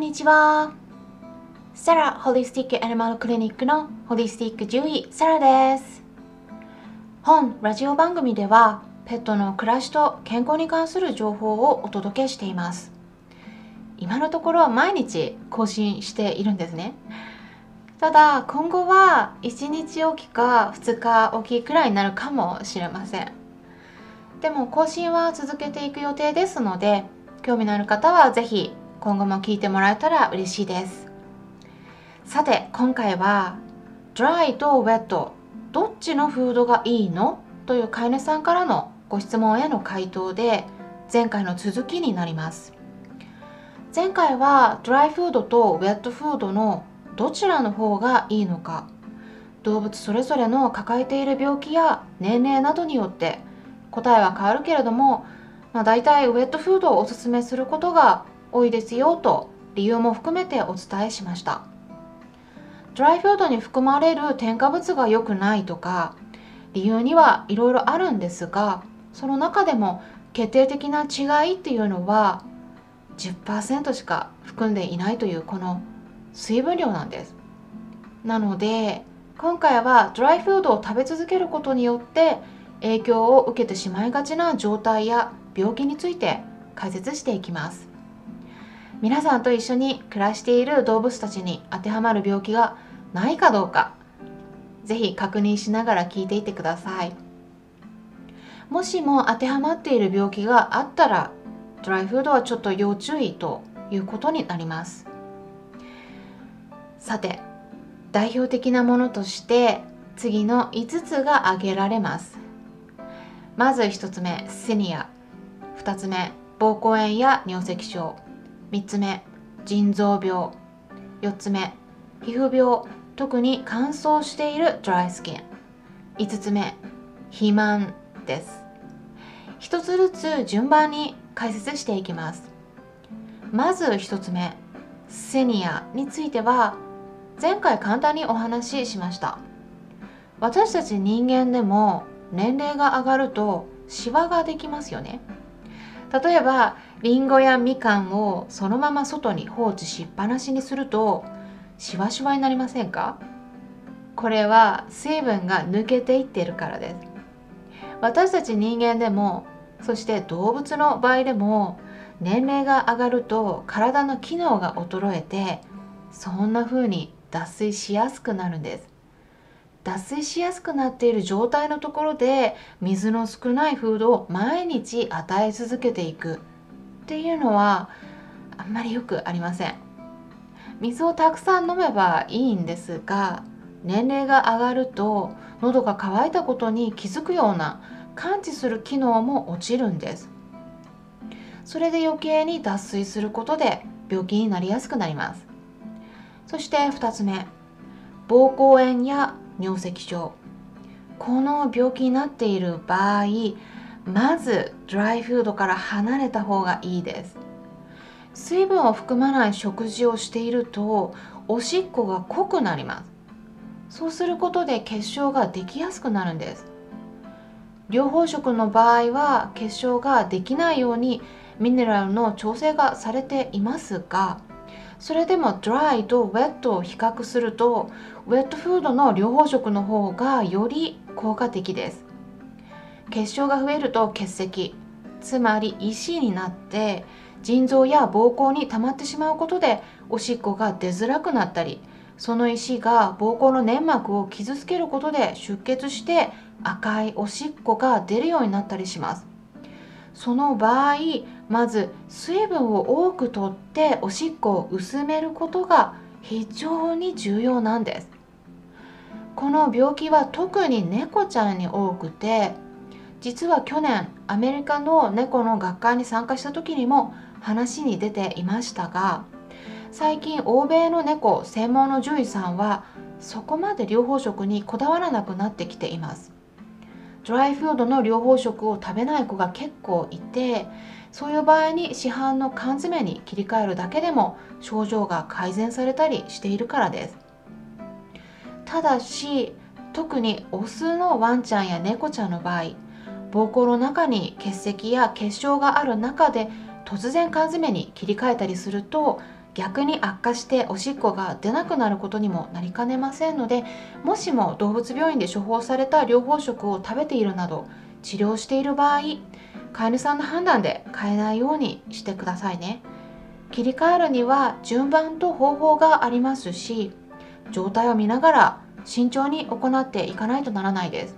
んにちは。サラホリスティックアニマルクリニックのホリスティック獣医サラです。本ラジオ番組ではペットの暮らしと健康に関する情報をお届けしています。今のところ毎日更新しているんですね。ただ今後は1日おきか2日おきくらいになるかもしれません。でも更新は続けていく予定ですので興味のある方は是非今後も聞いてもらえたら嬉しいです。さて今回はドライとウェットどっちのフードがいいの？という飼い主さんからのご質問への回答で前回の続きになります。前回はドライフードとウェットフードのどちらの方がいいのか動物それぞれの抱えている病気や年齢などによって答えは変わるけれども、まあ、大体ウェットフードをおすすめすることが多いですよと理由も含めてお伝えしました。ドライフードに含まれる添加物が良くないとか理由にはいろいろあるんですがその中でも決定的な違いっていうのは10%しか含んでいないというこの水分量なんです。なので今回はドライフードを食べ続けることによって影響を受けてしまいがちな状態や病気について解説していきます。皆さんと一緒に暮らしている動物たちに当てはまる病気がないかどうか是非確認しながら聞いていてください。もしも当てはまっている病気があったらドライフードはちょっと要注意ということになります。さて代表的なものとして次の5つが挙げられます。まず1つ目セニア。2つ目膀胱炎や尿石症。3つ目腎臓病。4つ目皮膚病。特に乾燥しているドライスキン5つ目肥満です。1つずつ順番に解説していきます。まず1つ目セニアについては前回簡単にお話ししました。私たち人間でも年齢が上がるとシワができますよね。例えばりんごやみかんをそのまま外に放置しっぱなしにするとシワシワになりませんか？これは水分が抜けていっているからです。私たち人間でもそして動物の場合でも年齢が上がると体の機能が衰えてそんな風に脱水しやすくなるんです。脱水しやすくなっている状態のところで水の少ないフードを毎日与え続けていく。っていうのはあんまりよくありません。水をたくさん飲めばいいんですが年齢が上がると喉が渇いたことに気づくような感知する機能も落ちるんです。それで余計に脱水することで病気になりやすくなります。そして2つ目膀胱炎や尿石症。この病気になっている場合まずドライフードから離れた方がいいです。水分を含まない食事をしているとおしっこが濃くなります。そうすることで結晶ができやすくなるんです。療法食の場合は結晶ができないようにミネラルの調整がされていますがそれでもドライとウェットを比較するとウェットフードの療法食の方がより効果的です。結晶が増えると結石つまり石になって腎臓や膀胱に溜まってしまうことでおしっこが出づらくなったりその石が膀胱の粘膜を傷つけることで出血して赤いおしっこが出るようになったりします。その場合まず水分を多くとっておしっこを薄めることが非常に重要なんです。この病気は特に猫ちゃんに多くて実は去年アメリカの猫の学会に参加した時にも話に出ていましたが最近欧米の猫専門の獣医さんはそこまで療法食にこだわらなくなってきています。ドライフードの療法食を食べない子が結構いてそういう場合に市販の缶詰に切り替えるだけでも症状が改善されたりしているからです。ただし特にオスのワンちゃんや猫ちゃんの場合膀胱の中に結石や結晶がある中で突然缶詰に切り替えたりすると逆に悪化しておしっこが出なくなることにもなりかねませんのでもしも動物病院で処方された療法食を食べているなど治療している場合飼い主さんの判断で変えないようにしてくださいね。切り替えるには順番と方法がありますし状態を見ながら慎重に行っていかないとならないです。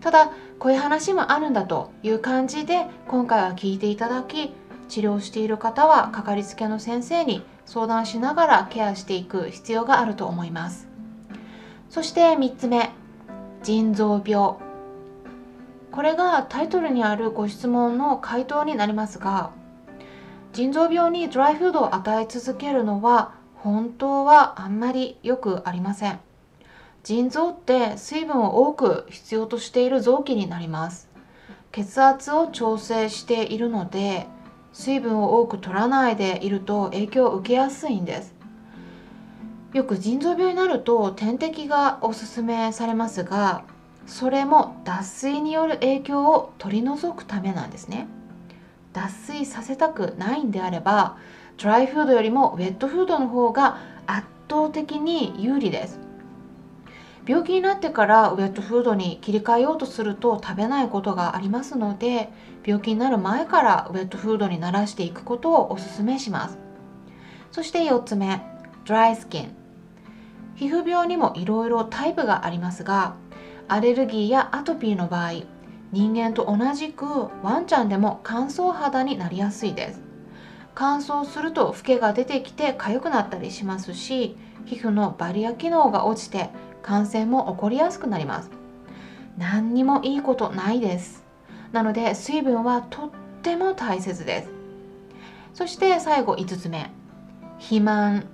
ただこういう話もあるんだという感じで今回は聞いていただき治療している方はかかりつけの先生に相談しながらケアしていく必要があると思います。そして3つ目腎臓病。これがタイトルにあるご質問の回答になりますが腎臓病にドライフードを与え続けるのは本当はあんまりよくありません。腎臓って水分を多く必要としている臓器になります。血圧を調整しているので水分を多く取らないでいると影響を受けやすいんです。よく腎臓病になると点滴がおすすめされますがそれも脱水による影響を取り除くためなんですね。脱水させたくないんであればドライフードよりもウェットフードの方が圧倒的に有利です。病気になってからウェットフードに切り替えようとすると食べないことがありますので病気になる前からウェットフードに慣らしていくことをおすすめします。そして4つ目ドライスキン。皮膚病にもいろいろタイプがありますがアレルギーやアトピーの場合人間と同じくワンちゃんでも乾燥肌になりやすいです。乾燥するとフケが出てきて痒くなったりしますし皮膚のバリア機能が落ちて感染も起こりやすくなります。何にもいいことないです。なので水分はとっても大切です。そして最後5つ目。肥満。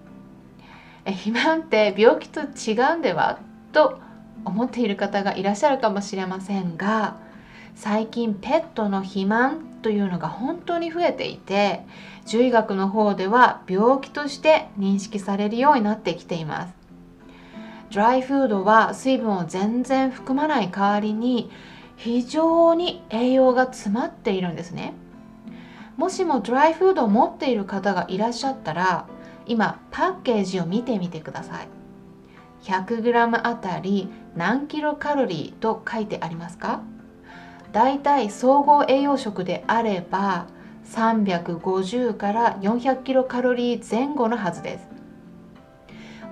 え肥満って病気と違うんではと思っている方がいらっしゃるかもしれませんが最近ペットの肥満というのが本当に増えていて獣医学の方では病気として認識されるようになってきています。ドライフードは水分を全然含まない代わりに非常に栄養が詰まっているんですね。もしもドライフードを持っている方がいらっしゃったら今パッケージを見てみてください。100g あたり何キロカロリーと書いてありますか？だいたい総合栄養食であれば350から400キロカロリー前後のはずです。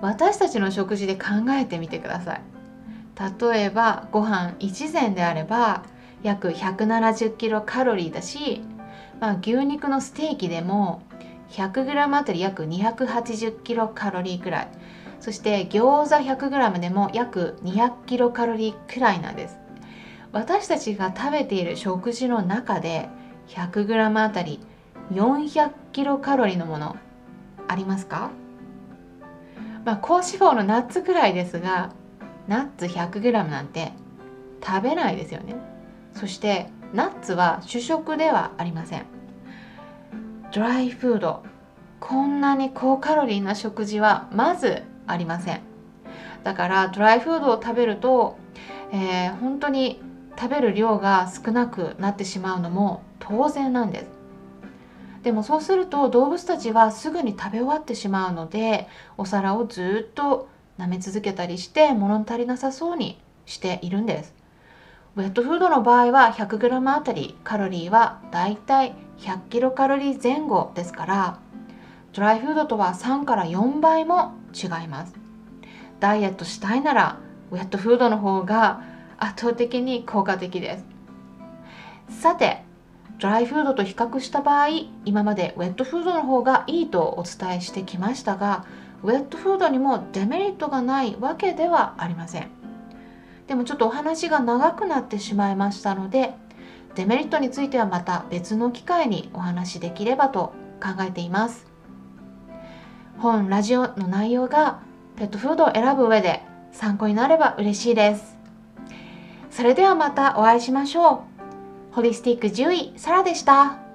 私たちの食事で考えてみてください。例えばご飯1膳であれば約170キロカロリーだし、まあ、牛肉のステーキでも 100g あたり約280キロカロリーくらい。そして餃子 100g でも約200キロカロリーくらいなんです。私たちが食べている食事の中で 100g あたり400キロカロリーのものありますか？まあ、高脂肪のナッツくらいですがナッツ 100g なんて食べないですよね。そしてナッツは主食ではありません。ドライフード。こんなに高カロリーな食事はまずありません。だからドライフードを食べると、えー、本当に食べる量が少なくなってしまうのも当然なんです。でもそうすると動物たちはすぐに食べ終わってしまうのでお皿をずっと舐め続けたりして物足りなさそうにしているんです。ウェットフードの場合は 100g あたりカロリーはだいたい100キロカロリー前後ですからドライフードとは3から4倍も違います。ダイエットしたいならウェットフードの方が圧倒的に効果的です。さてドライフードと比較した場合今までウェットフードの方がいいとお伝えしてきましたがウェットフードにもデメリットがないわけではありません。でもちょっとお話が長くなってしまいましたのでデメリットについてはまた別の機会にお話しできればと考えています。本ラジオの内容がペットフードを選ぶ上で参考になれば嬉しいです。それではまたお会いしましょう。ホリスティック獣医サラでした。